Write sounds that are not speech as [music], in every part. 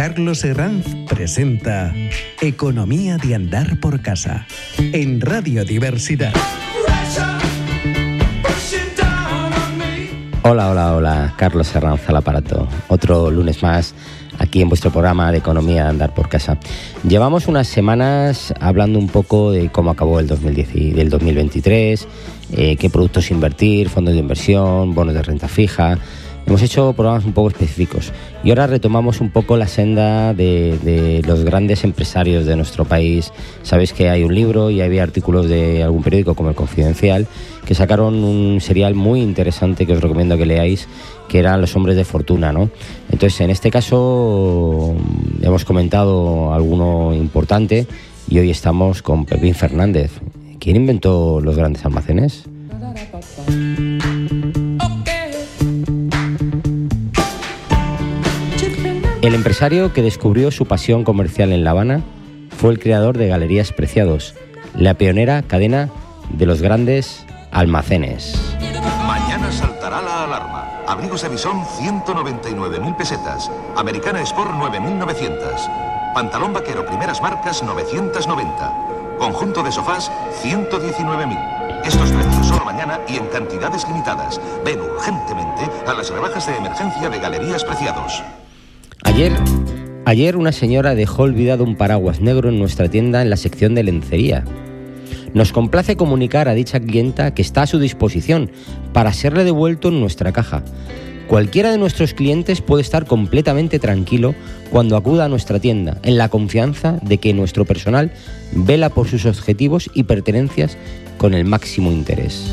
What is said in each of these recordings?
Carlos Herranz presenta Economía de Andar por Casa en Radio Diversidad. Hola, hola, hola, Carlos Herranz al aparato. Otro lunes más aquí en vuestro programa de Economía de Andar por Casa. Llevamos unas semanas hablando un poco de cómo acabó el 2010 y del 2023, eh, qué productos invertir, fondos de inversión, bonos de renta fija Hemos hecho programas un poco específicos y ahora retomamos un poco la senda de, los grandes empresarios de nuestro país. Sabéis que hay un libro y había artículos de algún periódico como El Confidencial que sacaron un serial muy interesante que os recomiendo que leáis que eran los hombres de fortuna, ¿no? Entonces, en este caso hemos comentado alguno importante y hoy estamos con Pepín Fernández. ¿Quién inventó los grandes almacenes? El empresario que descubrió su pasión comercial en La Habana fue el creador de Galerías Preciados, la pionera cadena de los grandes almacenes. Mañana saltará la alarma. Abrigos de bisón 199.000 pesetas. Americana Sport 9.900. Pantalón vaquero primeras marcas 990. Conjunto de sofás 119.000. Estos precios solo mañana y en cantidades limitadas. Ven urgentemente a las rebajas de emergencia de Galerías Preciados. Ayer, ayer una señora dejó olvidado un paraguas negro en nuestra tienda en la sección de lencería. Nos complace comunicar a dicha clienta que está a su disposición para serle devuelto en nuestra caja. Cualquiera de nuestros clientes puede estar completamente tranquilo cuando acuda a nuestra tienda, en la confianza de que nuestro personal vela por sus objetivos y pertenencias con el máximo interés.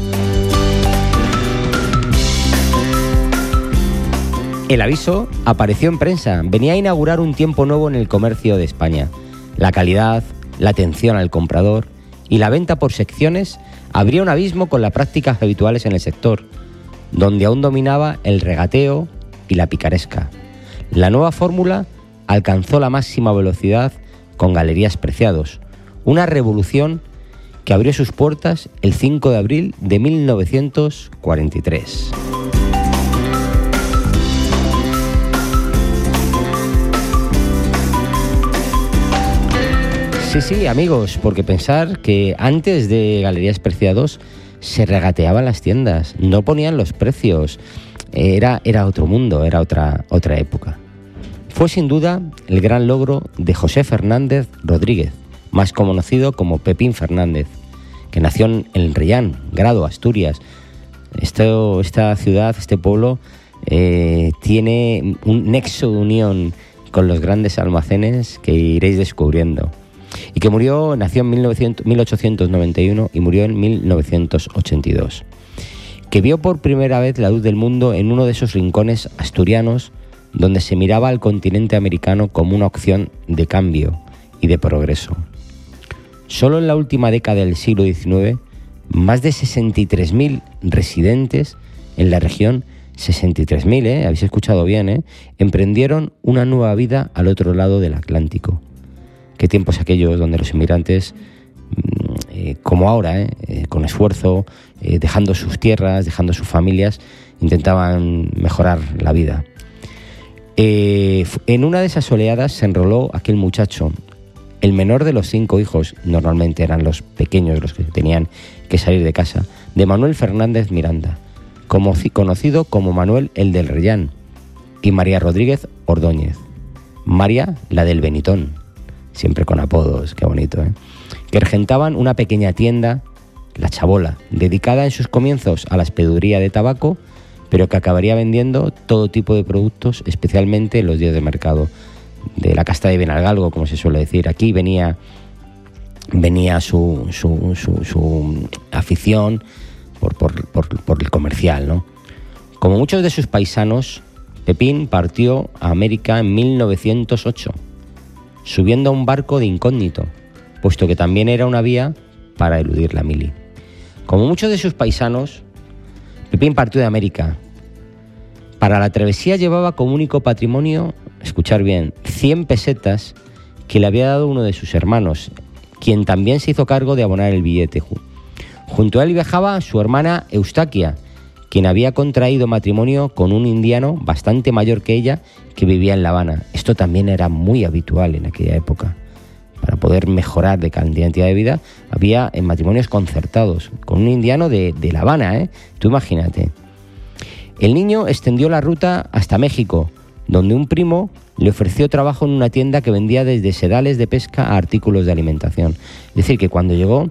El aviso apareció en prensa, venía a inaugurar un tiempo nuevo en el comercio de España. La calidad, la atención al comprador y la venta por secciones abría un abismo con las prácticas habituales en el sector, donde aún dominaba el regateo y la picaresca. La nueva fórmula alcanzó la máxima velocidad con Galerías Preciados, una revolución que abrió sus puertas el 5 de abril de 1943. Sí, sí, amigos, porque pensar que antes de Galerías Preciados se regateaban las tiendas, no ponían los precios, era, era otro mundo, era otra, otra época. Fue sin duda el gran logro de José Fernández Rodríguez, más conocido como Pepín Fernández, que nació en el Reyán, Grado, Asturias. esta ciudad, este pueblo, eh, tiene un nexo de unión con los grandes almacenes que iréis descubriendo y que murió, nació en 1891 y murió en 1982, que vio por primera vez la luz del mundo en uno de esos rincones asturianos donde se miraba al continente americano como una opción de cambio y de progreso. Solo en la última década del siglo XIX, más de 63.000 residentes en la región 63.000, ¿eh? habéis escuchado bien, ¿eh? emprendieron una nueva vida al otro lado del Atlántico qué tiempos aquellos donde los inmigrantes, mm, eh, como ahora, eh, eh, con esfuerzo, dejando sus tierras, dejando sus familias, intentaban mejorar la vida. en una de esas oleadas se enroló aquel muchacho, el menor de los cinco hijos, normalmente eran los pequeños los que tenían que salir de casa, de Manuel Fernández Miranda, conocido como Manuel el del Reyán, y María Rodríguez Ordóñez. María, la del Benitón siempre con apodos, qué bonito, ¿eh? que regentaban una pequeña tienda, La Chabola, dedicada en sus comienzos a la espeduría de tabaco, pero que acabaría vendiendo todo tipo de productos, especialmente en los días de mercado, de la casta de Benalgalgo, como se suele decir. Aquí venía, venía su, su, su, afición por, por, por el comercial. ¿no? Como muchos de sus paisanos, Pepín partió a América en 1908 subiendo a un barco de incógnito, puesto que también era una vía para eludir la mili. Como muchos de sus paisanos, Pepín partió de América. Para la travesía llevaba como único patrimonio, escuchar bien, 100 pesetas que le había dado uno de sus hermanos, quien también se hizo cargo de abonar el billete. Junto a él viajaba su hermana Eustaquia, quien había contraído matrimonio con un indiano bastante mayor que ella que vivía en La Habana. Esto también era muy habitual en aquella época. Para poder mejorar de calidad de vida, había en matrimonios concertados con un indiano de, de La Habana, ¿eh? Tú imagínate. El niño extendió la ruta hasta México, donde un primo le ofreció trabajo en una tienda que vendía desde sedales de pesca a artículos de alimentación. Es decir, que cuando llegó,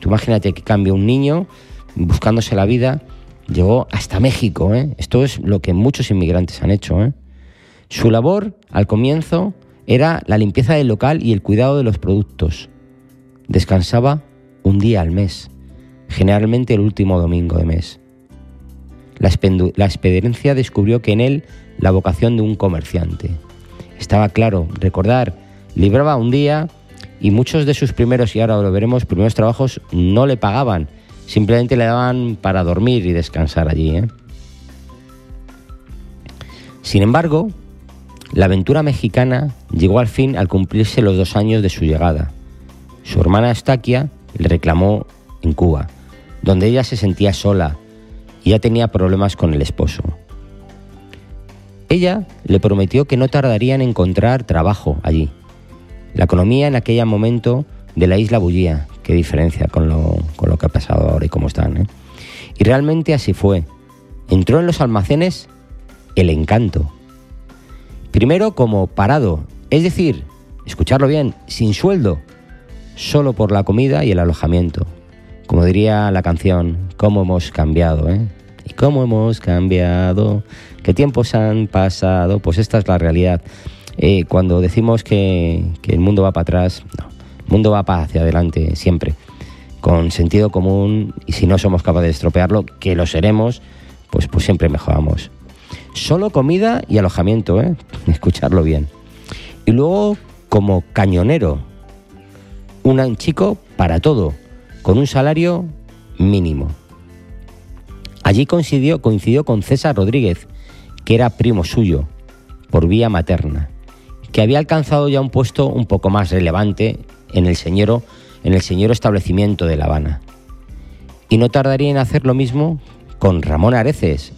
tú imagínate que cambia un niño buscándose la vida, llegó hasta México. ¿eh? Esto es lo que muchos inmigrantes han hecho. ¿eh? Su labor, al comienzo, era la limpieza del local y el cuidado de los productos. Descansaba un día al mes, generalmente el último domingo de mes. La, experiencia descubrió que en él la vocación de un comerciante. Estaba claro, recordar, libraba un día y muchos de sus primeros, y ahora lo veremos, primeros trabajos no le pagaban, simplemente le daban para dormir y descansar allí. ¿eh? Sin embargo, la aventura mexicana llegó al fin al cumplirse los dos años de su llegada. Su hermana Estaquia le reclamó en Cuba, donde ella se sentía sola y ya tenía problemas con el esposo. Ella le prometió que no tardaría en encontrar trabajo allí. La economía en aquel momento de la isla bullía, qué diferencia con lo, que ha pasado ahora y cómo están. ¿eh? Y realmente así fue. Entró en los almacenes el encanto. Primero como parado, es decir, escucharlo bien, sin sueldo, solo por la comida y el alojamiento. Como diría la canción, cómo hemos cambiado, ¿eh? Y cómo hemos cambiado qué tiempos han pasado, pues esta es la realidad. Eh, cuando decimos que, el mundo va para atrás, no, mundo va para hacia adelante siempre, con sentido común y si no somos capaces de estropearlo, que lo seremos, pues, pues siempre mejoramos. Solo comida y alojamiento, ¿eh? [laughs] escucharlo bien. Y luego como cañonero, un chico para todo, con un salario mínimo. Allí coincidió, coincidió con César Rodríguez, que era primo suyo, por vía materna, que había alcanzado ya un puesto un poco más relevante en el señoro, en el señor establecimiento de La Habana. Y no tardaría en hacer lo mismo con Ramón Areces,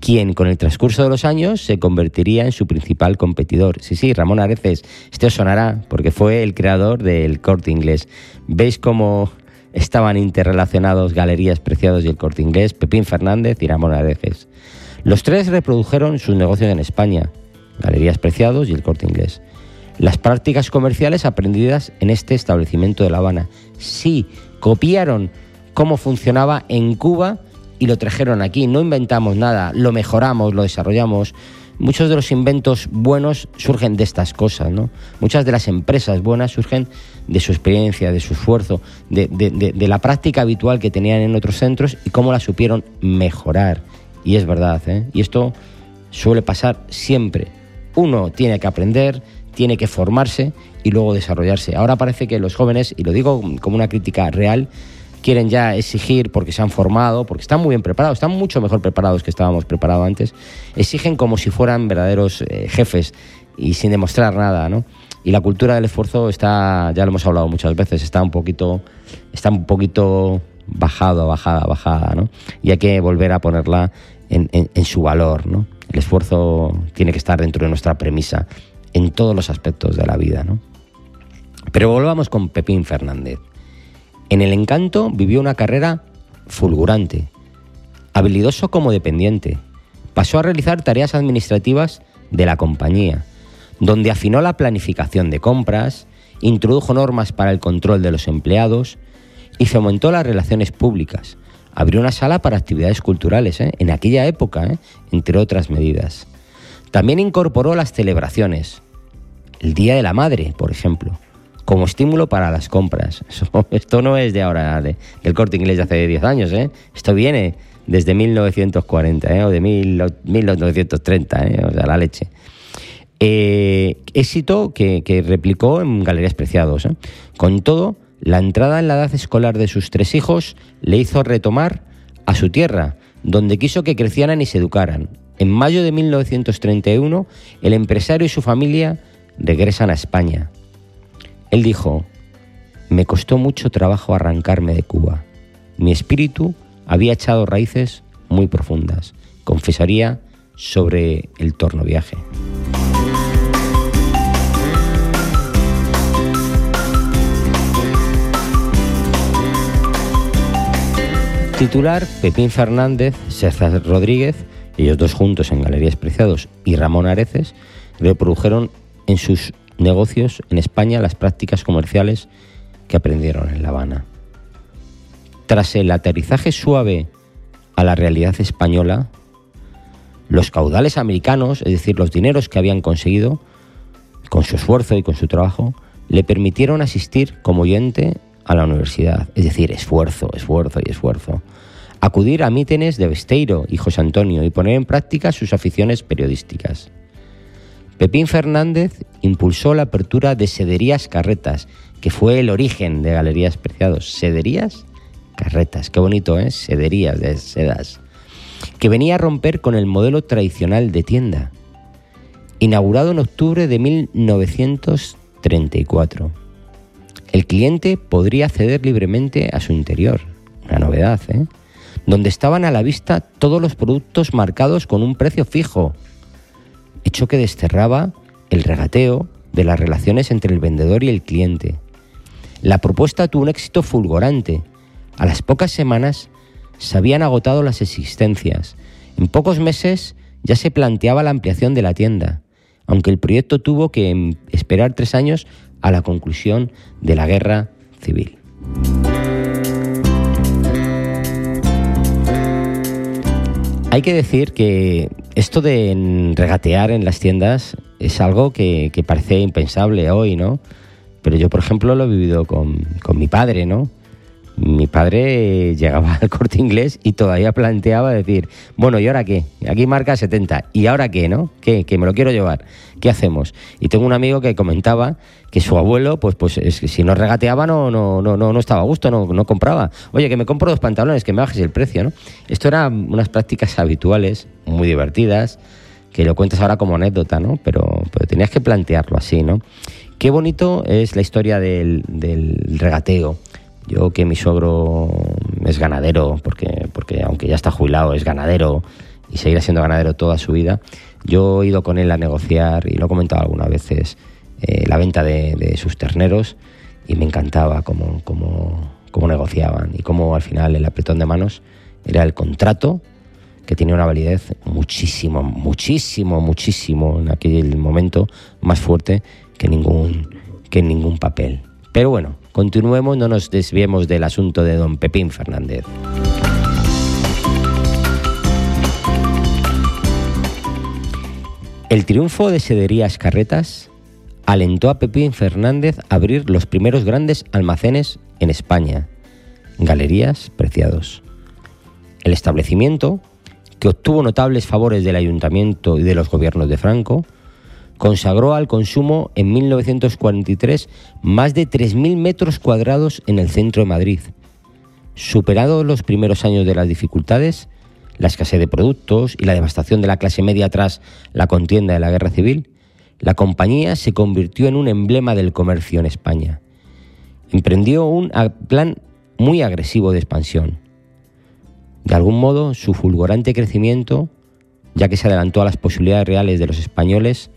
quien con el transcurso de los años se convertiría en su principal competidor. Sí, sí, Ramón Areces, este os sonará porque fue el creador del corte inglés. ¿Veis cómo estaban interrelacionados Galerías Preciados y el corte inglés? Pepín Fernández y Ramón Areces. Los tres reprodujeron sus negocios en España, Galerías Preciados y el Corte Inglés. Las prácticas comerciales aprendidas en este establecimiento de La Habana. Sí, copiaron cómo funcionaba en Cuba y lo trajeron aquí. No inventamos nada, lo mejoramos, lo desarrollamos. Muchos de los inventos buenos surgen de estas cosas, ¿no? Muchas de las empresas buenas surgen de su experiencia, de su esfuerzo, de, de la práctica habitual que tenían en otros centros y cómo la supieron mejorar. Y es verdad, ¿eh? y esto suele pasar siempre. Uno tiene que aprender, tiene que formarse y luego desarrollarse. Ahora parece que los jóvenes, y lo digo como una crítica real, quieren ya exigir porque se han formado, porque están muy bien preparados, están mucho mejor preparados que estábamos preparados antes, exigen como si fueran verdaderos eh, jefes y sin demostrar nada, ¿no? Y la cultura del esfuerzo está, ya lo hemos hablado muchas veces, está un poquito, está un poquito bajado, bajada, bajada, ¿no? Y hay que volver a ponerla en, su valor. El esfuerzo tiene que estar dentro de nuestra premisa en todos los aspectos de la vida. ¿no? Pero volvamos con Pepín Fernández. En el encanto vivió una carrera fulgurante, habilidoso como dependiente. Pasó a realizar tareas administrativas de la compañía, donde afinó la planificación de compras, introdujo normas para el control de los empleados y fomentó las relaciones públicas, abrió una sala para actividades culturales ¿eh? en aquella época, ¿eh? entre otras medidas. También incorporó las celebraciones, el Día de la Madre, por ejemplo, como estímulo para las compras. [laughs] esto no es de ahora, del corte inglés de hace 10 años, ¿eh? esto viene desde 1940 o de 1930, o sea, la leche. éxito que, que, replicó en Galerías Preciados. Con todo, la entrada en la edad escolar de sus tres hijos le hizo retomar a su tierra, donde quiso que crecieran y se educaran. En mayo de 1931, el empresario y su familia regresan a España. Él dijo, me costó mucho trabajo arrancarme de Cuba. Mi espíritu había echado raíces muy profundas. Confesaría sobre el torno viaje. Titular Pepín Fernández, César Rodríguez, ellos dos juntos en Galerías Preciados y Ramón Areces, reprodujeron en sus negocios en España las prácticas comerciales que aprendieron en La Habana. Tras el aterrizaje suave a la realidad española, los caudales americanos, es decir, los dineros que habían conseguido con su esfuerzo y con su trabajo, le permitieron asistir como oyente a la universidad, es decir, esfuerzo, esfuerzo y esfuerzo. Acudir a mítines de Besteiro y José Antonio y poner en práctica sus aficiones periodísticas. Pepín Fernández impulsó la apertura de Sederías Carretas, que fue el origen de Galerías Preciados. Sederías Carretas, qué bonito, ¿eh? Sederías de sedas. Que venía a romper con el modelo tradicional de tienda. Inaugurado en octubre de 1934 el cliente podría acceder libremente a su interior, una novedad, ¿eh? donde estaban a la vista todos los productos marcados con un precio fijo, hecho que desterraba el regateo de las relaciones entre el vendedor y el cliente. La propuesta tuvo un éxito fulgurante. A las pocas semanas se habían agotado las existencias. En pocos meses ya se planteaba la ampliación de la tienda, aunque el proyecto tuvo que esperar tres años a la conclusión de la guerra civil. Hay que decir que esto de regatear en las tiendas es algo que, parece impensable hoy, ¿no? Pero yo, por ejemplo, lo he vivido con, con mi padre, ¿no? Mi padre llegaba al corte inglés y todavía planteaba decir, bueno, ¿y ahora qué? Aquí marca 70, ¿y ahora qué, no? ¿Qué? Que me lo quiero llevar. ¿Qué hacemos? Y tengo un amigo que comentaba que su abuelo, pues, pues es que si no regateaba no, no, no, no, estaba a gusto, no, no compraba. Oye, que me compro dos pantalones, que me bajes el precio, ¿no? Esto eran unas prácticas habituales, muy divertidas, que lo cuentas ahora como anécdota, ¿no? Pero, pero tenías que plantearlo así, ¿no? Qué bonito es la historia del, del regateo yo que mi suegro es ganadero, porque, porque aunque ya está jubilado, es ganadero y seguirá siendo ganadero toda su vida, yo he ido con él a negociar, y lo he comentado algunas veces, eh, la venta de, sus terneros y me encantaba cómo, cómo, cómo negociaban y cómo al final el apretón de manos era el contrato que tenía una validez muchísimo, muchísimo, muchísimo en aquel momento más fuerte que ningún, que ningún papel. Pero bueno, continuemos, no nos desviemos del asunto de don Pepín Fernández. El triunfo de Sederías Carretas alentó a Pepín Fernández a abrir los primeros grandes almacenes en España, Galerías Preciados. El establecimiento, que obtuvo notables favores del ayuntamiento y de los gobiernos de Franco, consagró al consumo en 1943 más de 3.000 metros cuadrados en el centro de Madrid. Superados los primeros años de las dificultades, la escasez de productos y la devastación de la clase media tras la contienda de la guerra civil, la compañía se convirtió en un emblema del comercio en España. Emprendió un plan muy agresivo de expansión. De algún modo, su fulgurante crecimiento, ya que se adelantó a las posibilidades reales de los españoles,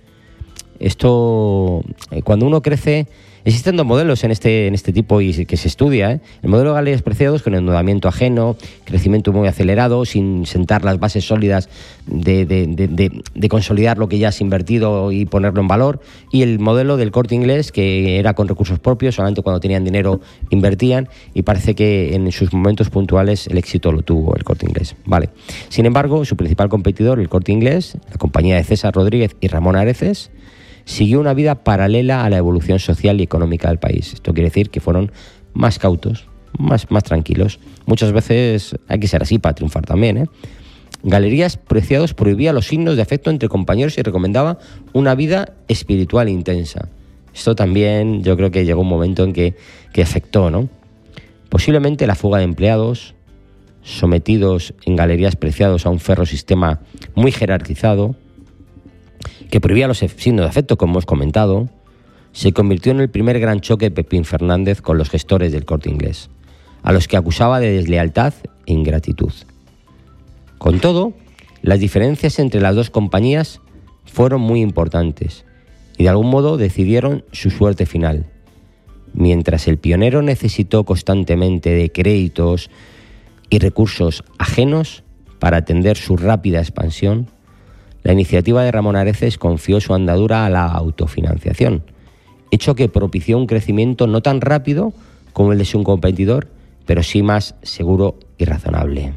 esto, eh, cuando uno crece, existen dos modelos en este, en este tipo y que se estudia. ¿eh? El modelo de galerías preciados con endeudamiento ajeno, crecimiento muy acelerado, sin sentar las bases sólidas de, de, consolidar lo que ya has invertido y ponerlo en valor. Y el modelo del corte inglés, que era con recursos propios, solamente cuando tenían dinero invertían. Y parece que en sus momentos puntuales el éxito lo tuvo el corte inglés. Vale. Sin embargo, su principal competidor, el corte inglés, la compañía de César Rodríguez y Ramón Areces, siguió una vida paralela a la evolución social y económica del país. Esto quiere decir que fueron más cautos, más, más tranquilos. Muchas veces hay que ser así para triunfar también. ¿eh? Galerías Preciados prohibía los signos de afecto entre compañeros y recomendaba una vida espiritual intensa. Esto también yo creo que llegó un momento en que, que afectó, ¿no? Posiblemente la fuga de empleados, sometidos en galerías preciados a un ferro sistema muy jerarquizado, que prohibía los signos de afecto, como hemos comentado, se convirtió en el primer gran choque de Pepín Fernández con los gestores del corte inglés, a los que acusaba de deslealtad e ingratitud. Con todo, las diferencias entre las dos compañías fueron muy importantes y de algún modo decidieron su suerte final. Mientras el pionero necesitó constantemente de créditos y recursos ajenos para atender su rápida expansión, la iniciativa de Ramón Areces confió su andadura a la autofinanciación, hecho que propició un crecimiento no tan rápido como el de su competidor, pero sí más seguro y razonable.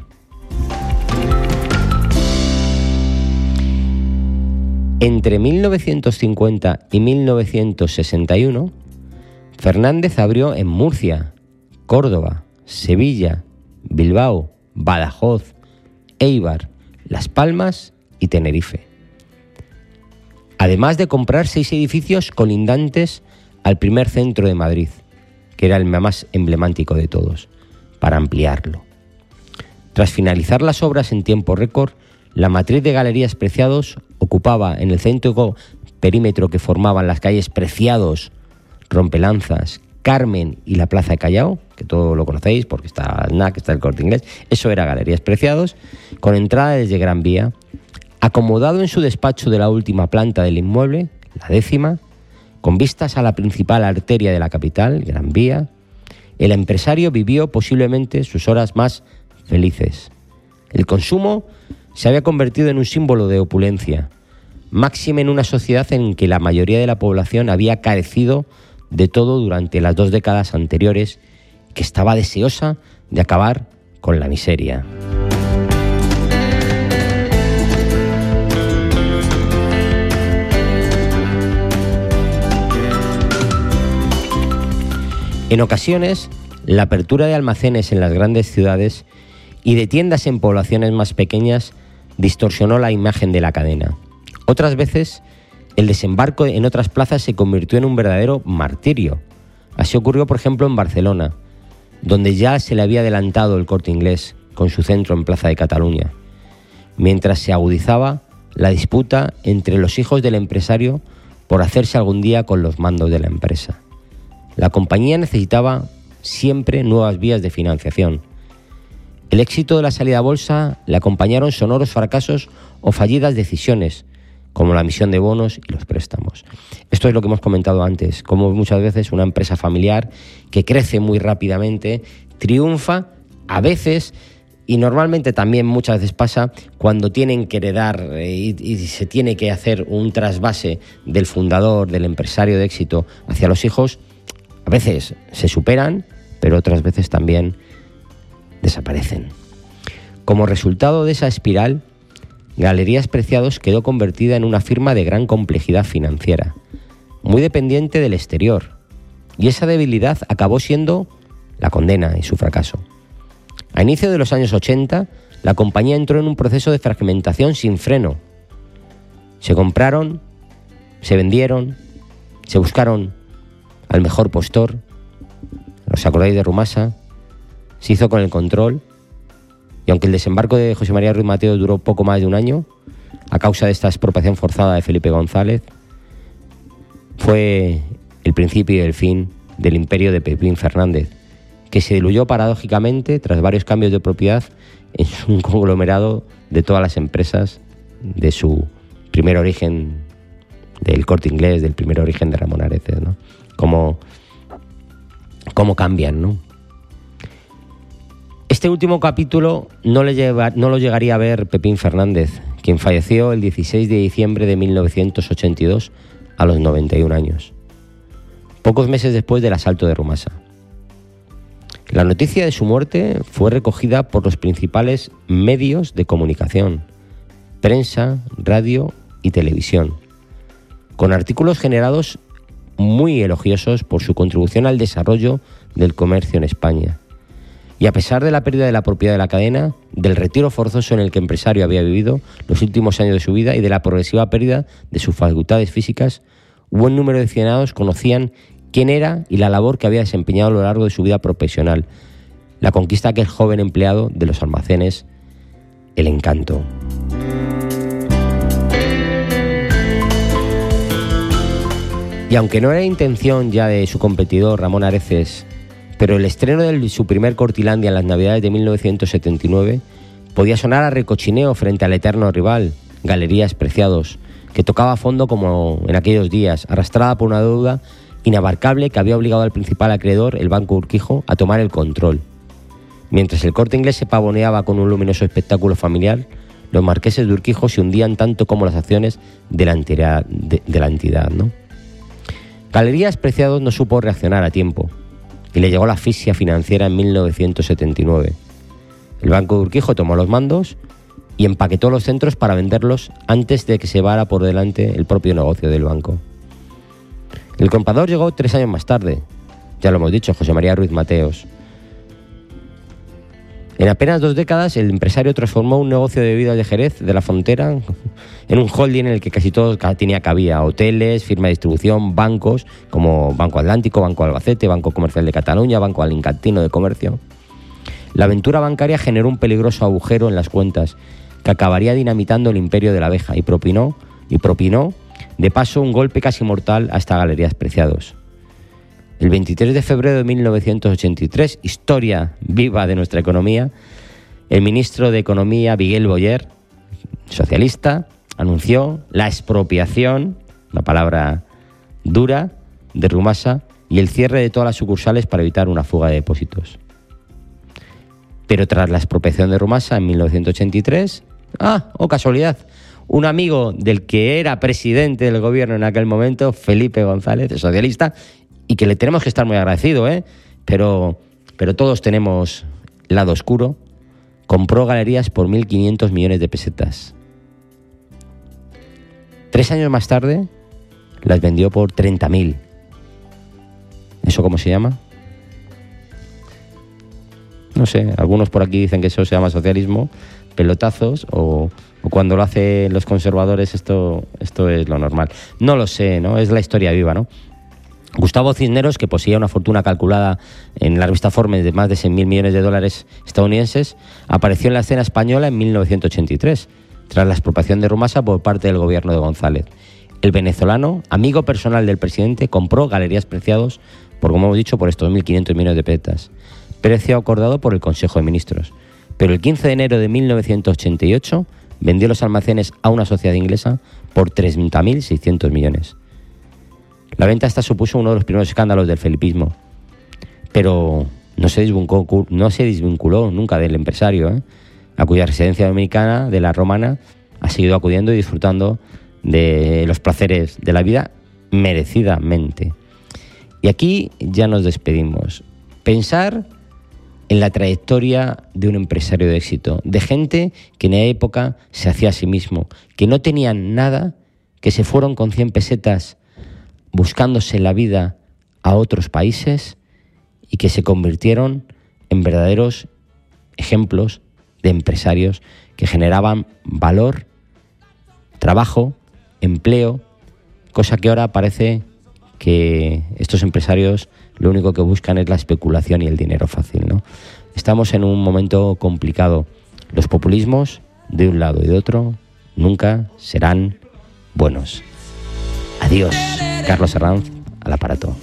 Entre 1950 y 1961, Fernández abrió en Murcia, Córdoba, Sevilla, Bilbao, Badajoz, Eibar, Las Palmas y Tenerife. Además de comprar seis edificios colindantes al primer centro de Madrid, que era el más emblemático de todos, para ampliarlo. Tras finalizar las obras en tiempo récord, la matriz de galerías Preciados ocupaba en el centro perímetro que formaban las calles Preciados, Rompelanzas, Carmen y la Plaza de Callao, que todo lo conocéis porque está el NAC, está el Corte Inglés, eso era Galerías Preciados, con entrada desde Gran Vía, acomodado en su despacho de la última planta del inmueble, la décima, con vistas a la principal arteria de la capital, Gran Vía, el empresario vivió posiblemente sus horas más felices. El consumo se había convertido en un símbolo de opulencia, máxime en una sociedad en que la mayoría de la población había carecido de todo durante las dos décadas anteriores, que estaba deseosa de acabar con la miseria. En ocasiones, la apertura de almacenes en las grandes ciudades y de tiendas en poblaciones más pequeñas distorsionó la imagen de la cadena. Otras veces, el desembarco en otras plazas se convirtió en un verdadero martirio. Así ocurrió, por ejemplo, en Barcelona, donde ya se le había adelantado el corte inglés con su centro en Plaza de Cataluña, mientras se agudizaba la disputa entre los hijos del empresario por hacerse algún día con los mandos de la empresa. La compañía necesitaba siempre nuevas vías de financiación, el éxito de la salida a bolsa le acompañaron sonoros fracasos o fallidas decisiones, como la emisión de bonos y los préstamos. Esto es lo que hemos comentado antes, como muchas veces una empresa familiar que crece muy rápidamente triunfa, a veces y normalmente también muchas veces pasa cuando tienen que heredar eh, y, y, se tiene que hacer un trasvase del fundador, del empresario de éxito hacia los hijos, a veces se superan, pero otras veces también desaparecen. Como resultado de esa espiral, Galerías Preciados quedó convertida en una firma de gran complejidad financiera, muy dependiente del exterior, y esa debilidad acabó siendo la condena y su fracaso. A inicio de los años 80, la compañía entró en un proceso de fragmentación sin freno. Se compraron, se vendieron, se buscaron al mejor postor. ¿Os acordáis de Rumasa? se hizo con el control y aunque el desembarco de José María Ruiz Mateo duró poco más de un año, a causa de esta expropiación forzada de Felipe González, fue el principio y el fin del imperio de Pepín Fernández, que se diluyó paradójicamente tras varios cambios de propiedad en un [laughs] conglomerado de todas las empresas de su primer origen del corte inglés, del primer origen de Ramón Areces, ¿no? Cómo, cómo cambian, ¿no? Este último capítulo no, no lo llegaría a ver Pepín Fernández, quien falleció el 16 de diciembre de 1982 a los 91 años, pocos meses después del asalto de Rumasa. La noticia de su muerte fue recogida por los principales medios de comunicación, prensa, radio y televisión, con artículos generados muy elogiosos por su contribución al desarrollo del comercio en España y a pesar de la pérdida de la propiedad de la cadena, del retiro forzoso en el que el empresario había vivido los últimos años de su vida y de la progresiva pérdida de sus facultades físicas, buen número de aficionados conocían quién era y la labor que había desempeñado a lo largo de su vida profesional, la conquista de aquel joven empleado de los almacenes, el encanto. Y aunque no era intención ya de su competidor Ramón Areces pero el estreno de su primer Cortilandia en las Navidades de 1979 Podía sonar a recochineo frente al eterno rival, Galerías Preciados, que tocaba a fondo como en aquellos días, arrastrada por una deuda inabarcable que había obligado al principal acreedor, el Banco Urquijo, a tomar el control. Mientras el corte inglés se pavoneaba con un luminoso espectáculo familiar, los marqueses de Urquijo se hundían tanto como las acciones de la entidad. Galerías Preciados no supo reaccionar a tiempo y le llegó la asfixia financiera en 1979. El Banco de Urquijo tomó los mandos y empaquetó los centros para venderlos antes de que se vara por delante el propio negocio del banco. El comprador llegó tres años más tarde, ya lo hemos dicho, José María Ruiz Mateos. En apenas dos décadas, el empresario transformó un negocio de bebidas de Jerez, de la frontera, en un holding en el que casi todo tenía cabida. Hoteles, firma de distribución, bancos, como Banco Atlántico, Banco Albacete, Banco Comercial de Cataluña, Banco Alincantino de Comercio. La aventura bancaria generó un peligroso agujero en las cuentas que acabaría dinamitando el imperio de la abeja y propinó, y propinó de paso un golpe casi mortal a esta Galerías Preciados. El 23 de febrero de 1983, historia viva de nuestra economía, el ministro de Economía, Miguel Boyer, socialista, anunció la expropiación, una palabra dura, de Rumasa y el cierre de todas las sucursales para evitar una fuga de depósitos. Pero tras la expropiación de Rumasa en 1983, ah, oh casualidad, un amigo del que era presidente del gobierno en aquel momento, Felipe González, socialista, y que le tenemos que estar muy agradecido, ¿eh? pero, pero todos tenemos lado oscuro, compró galerías por 1.500 millones de pesetas. Tres años más tarde las vendió por 30.000. ¿Eso cómo se llama? No sé, algunos por aquí dicen que eso se llama socialismo, pelotazos o, cuando lo hacen los conservadores esto, esto es lo normal. No lo sé, ¿no? Es la historia viva, ¿no? Gustavo Cisneros, que poseía una fortuna calculada en la revista Forbes de más de 6.000 millones de dólares estadounidenses, apareció en la escena española en 1983, tras la expropiación de Rumasa por parte del gobierno de González. El venezolano, amigo personal del presidente, compró Galerías Preciados por, como hemos dicho, por estos 1.500 millones de pesetas, precio acordado por el Consejo de Ministros. Pero el 15 de enero de 1988 vendió los almacenes a una sociedad inglesa por 30.600 millones. La venta esta supuso uno de los primeros escándalos del felipismo, pero no se desvinculó, nunca del empresario, ¿eh? a cuya residencia dominicana de la romana ha seguido acudiendo y disfrutando de los placeres de la vida merecidamente. Y aquí ya nos despedimos. Pensar en la trayectoria de un empresario de éxito, de gente que en la época se hacía a sí mismo, que no tenían nada, que se fueron con 100 pesetas buscándose la vida a otros países y que se convirtieron en verdaderos ejemplos de empresarios que generaban valor, trabajo, empleo, cosa que ahora parece que estos empresarios lo único que buscan es la especulación y el dinero fácil. ¿no? Estamos en un momento complicado. Los populismos, de un lado y de otro, nunca serán buenos. Adiós, Carlos Herranz, al aparato.